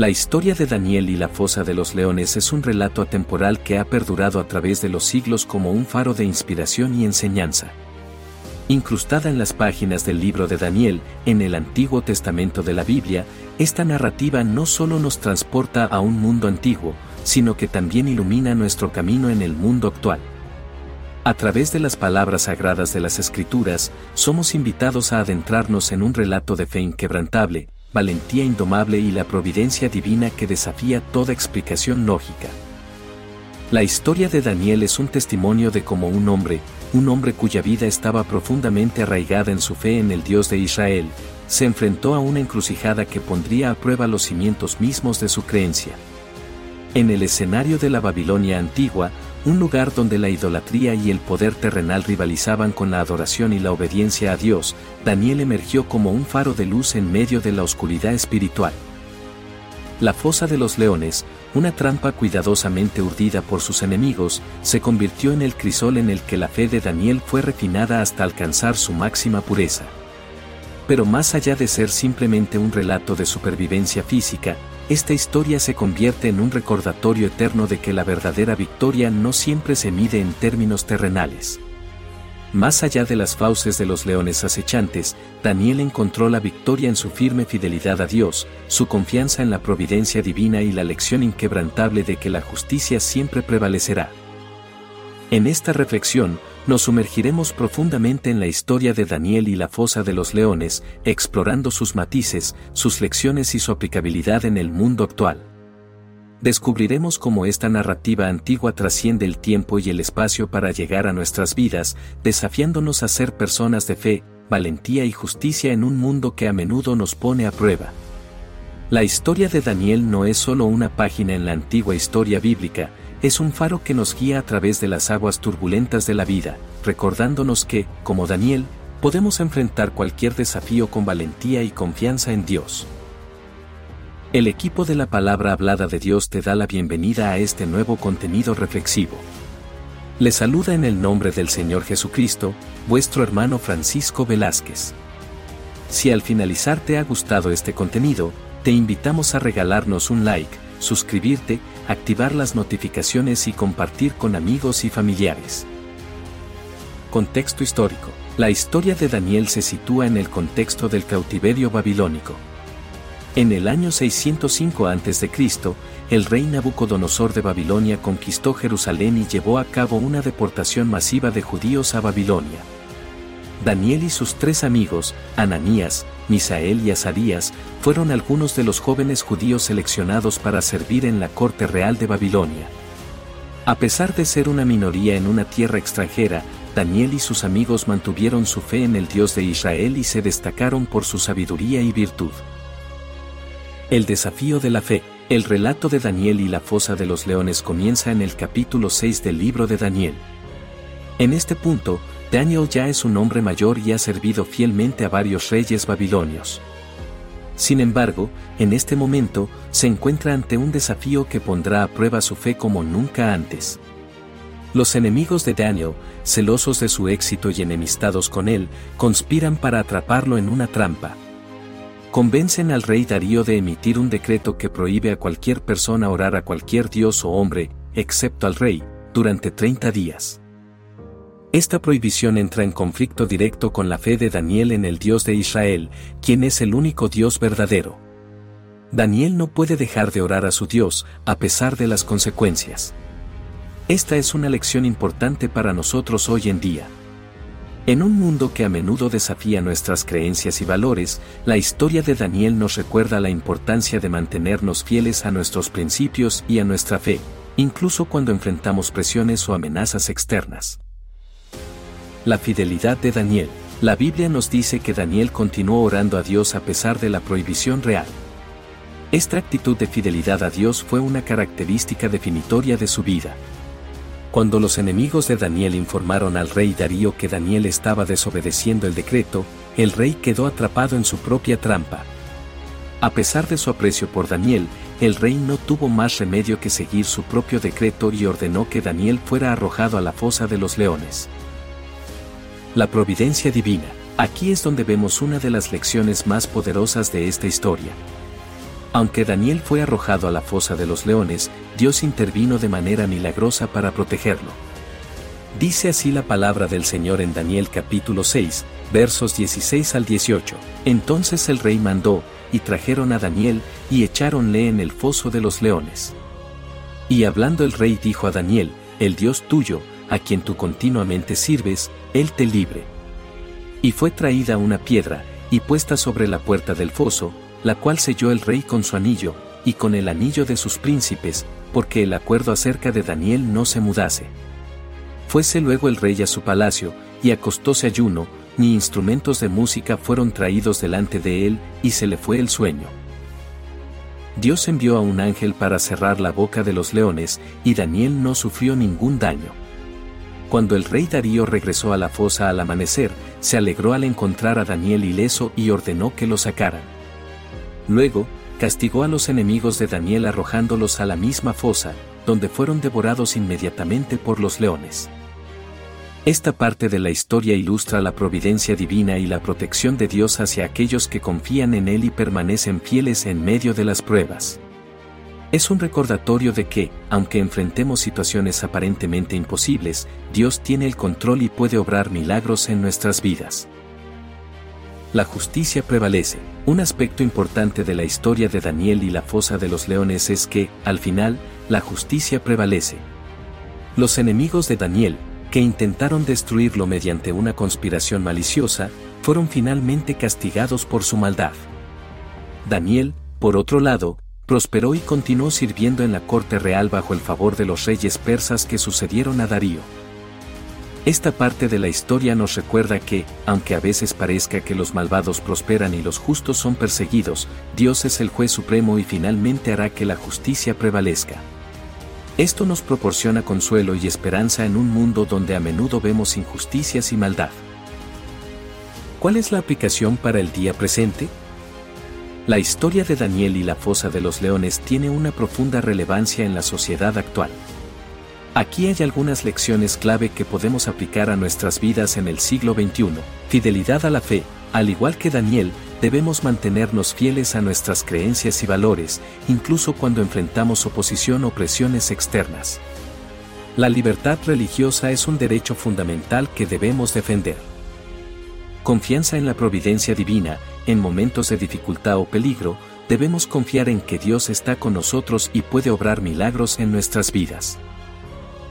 La historia de Daniel y la fosa de los leones es un relato atemporal que ha perdurado a través de los siglos como un faro de inspiración y enseñanza. Incrustada en las páginas del libro de Daniel, en el Antiguo Testamento de la Biblia, esta narrativa no solo nos transporta a un mundo antiguo, sino que también ilumina nuestro camino en el mundo actual. A través de las palabras sagradas de las Escrituras, somos invitados a adentrarnos en un relato de fe inquebrantable, valentía indomable y la providencia divina que desafía toda explicación lógica. La historia de Daniel es un testimonio de cómo un hombre, un hombre cuya vida estaba profundamente arraigada en su fe en el Dios de Israel, se enfrentó a una encrucijada que pondría a prueba los cimientos mismos de su creencia. En el escenario de la Babilonia antigua, un lugar donde la idolatría y el poder terrenal rivalizaban con la adoración y la obediencia a Dios, Daniel emergió como un faro de luz en medio de la oscuridad espiritual. La fosa de los leones, una trampa cuidadosamente urdida por sus enemigos, se convirtió en el crisol en el que la fe de Daniel fue refinada hasta alcanzar su máxima pureza. Pero más allá de ser simplemente un relato de supervivencia física, esta historia se convierte en un recordatorio eterno de que la verdadera victoria no siempre se mide en términos terrenales. Más allá de las fauces de los leones acechantes, Daniel encontró la victoria en su firme fidelidad a Dios, su confianza en la providencia divina y la lección inquebrantable de que la justicia siempre prevalecerá. En esta reflexión, nos sumergiremos profundamente en la historia de Daniel y la fosa de los leones, explorando sus matices, sus lecciones y su aplicabilidad en el mundo actual. Descubriremos cómo esta narrativa antigua trasciende el tiempo y el espacio para llegar a nuestras vidas, desafiándonos a ser personas de fe, valentía y justicia en un mundo que a menudo nos pone a prueba. La historia de Daniel no es solo una página en la antigua historia bíblica, es un faro que nos guía a través de las aguas turbulentas de la vida, recordándonos que, como Daniel, podemos enfrentar cualquier desafío con valentía y confianza en Dios. El equipo de la palabra hablada de Dios te da la bienvenida a este nuevo contenido reflexivo. Le saluda en el nombre del Señor Jesucristo, vuestro hermano Francisco Velázquez. Si al finalizar te ha gustado este contenido, te invitamos a regalarnos un like, suscribirte, activar las notificaciones y compartir con amigos y familiares. Contexto histórico. La historia de Daniel se sitúa en el contexto del cautiverio babilónico. En el año 605 a.C., el rey Nabucodonosor de Babilonia conquistó Jerusalén y llevó a cabo una deportación masiva de judíos a Babilonia. Daniel y sus tres amigos, Ananías, Misael y Azarías, fueron algunos de los jóvenes judíos seleccionados para servir en la corte real de Babilonia. A pesar de ser una minoría en una tierra extranjera, Daniel y sus amigos mantuvieron su fe en el Dios de Israel y se destacaron por su sabiduría y virtud. El desafío de la fe. El relato de Daniel y la fosa de los leones comienza en el capítulo 6 del libro de Daniel. En este punto, Daniel ya es un hombre mayor y ha servido fielmente a varios reyes babilonios. Sin embargo, en este momento, se encuentra ante un desafío que pondrá a prueba su fe como nunca antes. Los enemigos de Daniel, celosos de su éxito y enemistados con él, conspiran para atraparlo en una trampa. Convencen al rey Darío de emitir un decreto que prohíbe a cualquier persona orar a cualquier dios o hombre, excepto al rey, durante 30 días. Esta prohibición entra en conflicto directo con la fe de Daniel en el Dios de Israel, quien es el único Dios verdadero. Daniel no puede dejar de orar a su Dios, a pesar de las consecuencias. Esta es una lección importante para nosotros hoy en día. En un mundo que a menudo desafía nuestras creencias y valores, la historia de Daniel nos recuerda la importancia de mantenernos fieles a nuestros principios y a nuestra fe, incluso cuando enfrentamos presiones o amenazas externas. La fidelidad de Daniel. La Biblia nos dice que Daniel continuó orando a Dios a pesar de la prohibición real. Esta actitud de fidelidad a Dios fue una característica definitoria de su vida. Cuando los enemigos de Daniel informaron al rey Darío que Daniel estaba desobedeciendo el decreto, el rey quedó atrapado en su propia trampa. A pesar de su aprecio por Daniel, el rey no tuvo más remedio que seguir su propio decreto y ordenó que Daniel fuera arrojado a la fosa de los leones. La providencia divina. Aquí es donde vemos una de las lecciones más poderosas de esta historia. Aunque Daniel fue arrojado a la fosa de los leones, Dios intervino de manera milagrosa para protegerlo. Dice así la palabra del Señor en Daniel capítulo 6, versos 16 al 18. Entonces el rey mandó, y trajeron a Daniel, y echáronle en el foso de los leones. Y hablando el rey dijo a Daniel, el Dios tuyo, a quien tú continuamente sirves, él te libre. Y fue traída una piedra, y puesta sobre la puerta del foso, la cual selló el rey con su anillo, y con el anillo de sus príncipes, porque el acuerdo acerca de Daniel no se mudase. Fuese luego el rey a su palacio, y acostóse ayuno, ni instrumentos de música fueron traídos delante de él, y se le fue el sueño. Dios envió a un ángel para cerrar la boca de los leones, y Daniel no sufrió ningún daño. Cuando el rey Darío regresó a la fosa al amanecer, se alegró al encontrar a Daniel ileso y ordenó que lo sacaran. Luego, castigó a los enemigos de Daniel arrojándolos a la misma fosa, donde fueron devorados inmediatamente por los leones. Esta parte de la historia ilustra la providencia divina y la protección de Dios hacia aquellos que confían en Él y permanecen fieles en medio de las pruebas. Es un recordatorio de que, aunque enfrentemos situaciones aparentemente imposibles, Dios tiene el control y puede obrar milagros en nuestras vidas la justicia prevalece. Un aspecto importante de la historia de Daniel y la fosa de los leones es que, al final, la justicia prevalece. Los enemigos de Daniel, que intentaron destruirlo mediante una conspiración maliciosa, fueron finalmente castigados por su maldad. Daniel, por otro lado, prosperó y continuó sirviendo en la corte real bajo el favor de los reyes persas que sucedieron a Darío. Esta parte de la historia nos recuerda que, aunque a veces parezca que los malvados prosperan y los justos son perseguidos, Dios es el juez supremo y finalmente hará que la justicia prevalezca. Esto nos proporciona consuelo y esperanza en un mundo donde a menudo vemos injusticias y maldad. ¿Cuál es la aplicación para el día presente? La historia de Daniel y la fosa de los leones tiene una profunda relevancia en la sociedad actual. Aquí hay algunas lecciones clave que podemos aplicar a nuestras vidas en el siglo XXI. Fidelidad a la fe. Al igual que Daniel, debemos mantenernos fieles a nuestras creencias y valores, incluso cuando enfrentamos oposición o presiones externas. La libertad religiosa es un derecho fundamental que debemos defender. Confianza en la providencia divina, en momentos de dificultad o peligro, debemos confiar en que Dios está con nosotros y puede obrar milagros en nuestras vidas.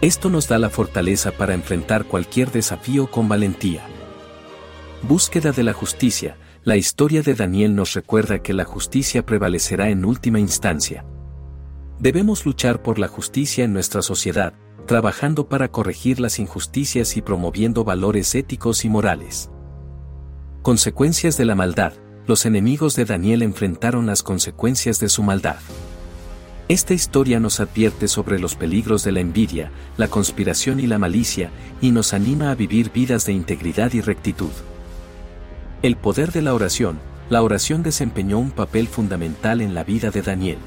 Esto nos da la fortaleza para enfrentar cualquier desafío con valentía. Búsqueda de la justicia. La historia de Daniel nos recuerda que la justicia prevalecerá en última instancia. Debemos luchar por la justicia en nuestra sociedad, trabajando para corregir las injusticias y promoviendo valores éticos y morales. Consecuencias de la maldad. Los enemigos de Daniel enfrentaron las consecuencias de su maldad. Esta historia nos advierte sobre los peligros de la envidia, la conspiración y la malicia, y nos anima a vivir vidas de integridad y rectitud. El poder de la oración, la oración desempeñó un papel fundamental en la vida de Daniel.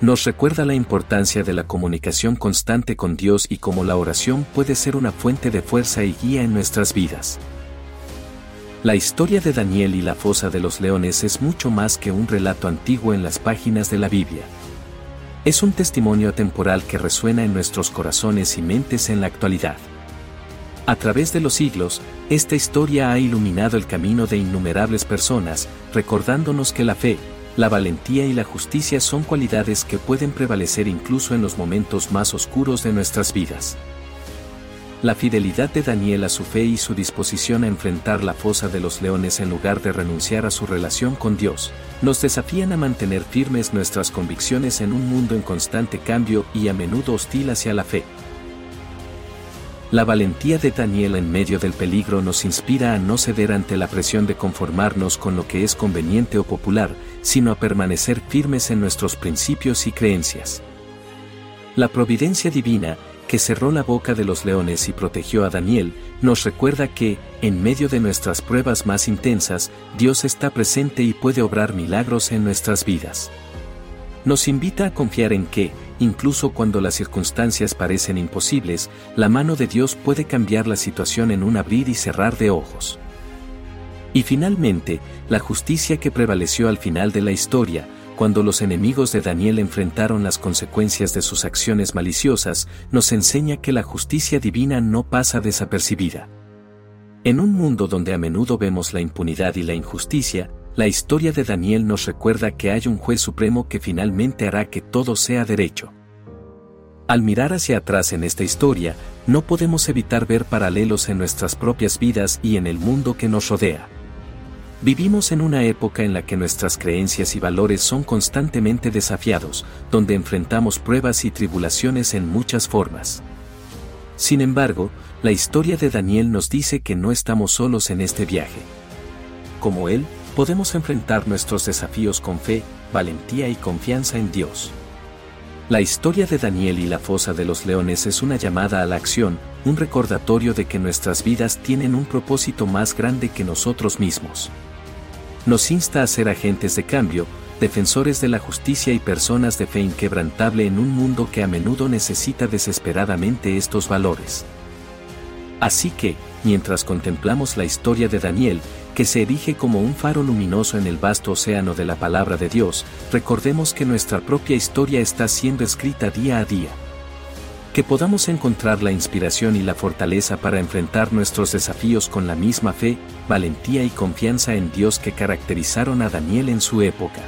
Nos recuerda la importancia de la comunicación constante con Dios y cómo la oración puede ser una fuente de fuerza y guía en nuestras vidas. La historia de Daniel y la fosa de los leones es mucho más que un relato antiguo en las páginas de la Biblia. Es un testimonio atemporal que resuena en nuestros corazones y mentes en la actualidad. A través de los siglos, esta historia ha iluminado el camino de innumerables personas, recordándonos que la fe, la valentía y la justicia son cualidades que pueden prevalecer incluso en los momentos más oscuros de nuestras vidas. La fidelidad de Daniel a su fe y su disposición a enfrentar la fosa de los leones en lugar de renunciar a su relación con Dios, nos desafían a mantener firmes nuestras convicciones en un mundo en constante cambio y a menudo hostil hacia la fe. La valentía de Daniel en medio del peligro nos inspira a no ceder ante la presión de conformarnos con lo que es conveniente o popular, sino a permanecer firmes en nuestros principios y creencias. La providencia divina, que cerró la boca de los leones y protegió a Daniel, nos recuerda que, en medio de nuestras pruebas más intensas, Dios está presente y puede obrar milagros en nuestras vidas. Nos invita a confiar en que, incluso cuando las circunstancias parecen imposibles, la mano de Dios puede cambiar la situación en un abrir y cerrar de ojos. Y finalmente, la justicia que prevaleció al final de la historia, cuando los enemigos de Daniel enfrentaron las consecuencias de sus acciones maliciosas, nos enseña que la justicia divina no pasa desapercibida. En un mundo donde a menudo vemos la impunidad y la injusticia, la historia de Daniel nos recuerda que hay un juez supremo que finalmente hará que todo sea derecho. Al mirar hacia atrás en esta historia, no podemos evitar ver paralelos en nuestras propias vidas y en el mundo que nos rodea. Vivimos en una época en la que nuestras creencias y valores son constantemente desafiados, donde enfrentamos pruebas y tribulaciones en muchas formas. Sin embargo, la historia de Daniel nos dice que no estamos solos en este viaje. Como él, podemos enfrentar nuestros desafíos con fe, valentía y confianza en Dios. La historia de Daniel y la fosa de los leones es una llamada a la acción, un recordatorio de que nuestras vidas tienen un propósito más grande que nosotros mismos nos insta a ser agentes de cambio, defensores de la justicia y personas de fe inquebrantable en un mundo que a menudo necesita desesperadamente estos valores. Así que, mientras contemplamos la historia de Daniel, que se erige como un faro luminoso en el vasto océano de la palabra de Dios, recordemos que nuestra propia historia está siendo escrita día a día que podamos encontrar la inspiración y la fortaleza para enfrentar nuestros desafíos con la misma fe, valentía y confianza en Dios que caracterizaron a Daniel en su época.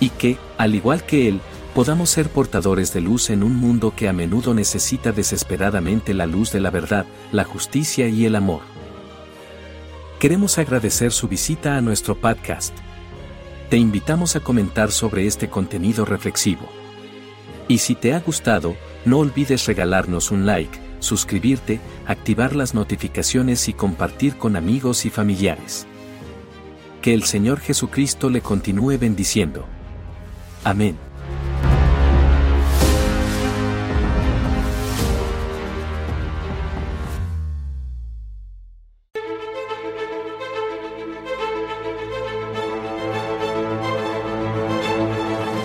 Y que, al igual que él, podamos ser portadores de luz en un mundo que a menudo necesita desesperadamente la luz de la verdad, la justicia y el amor. Queremos agradecer su visita a nuestro podcast. Te invitamos a comentar sobre este contenido reflexivo. Y si te ha gustado, no olvides regalarnos un like, suscribirte, activar las notificaciones y compartir con amigos y familiares. Que el Señor Jesucristo le continúe bendiciendo. Amén.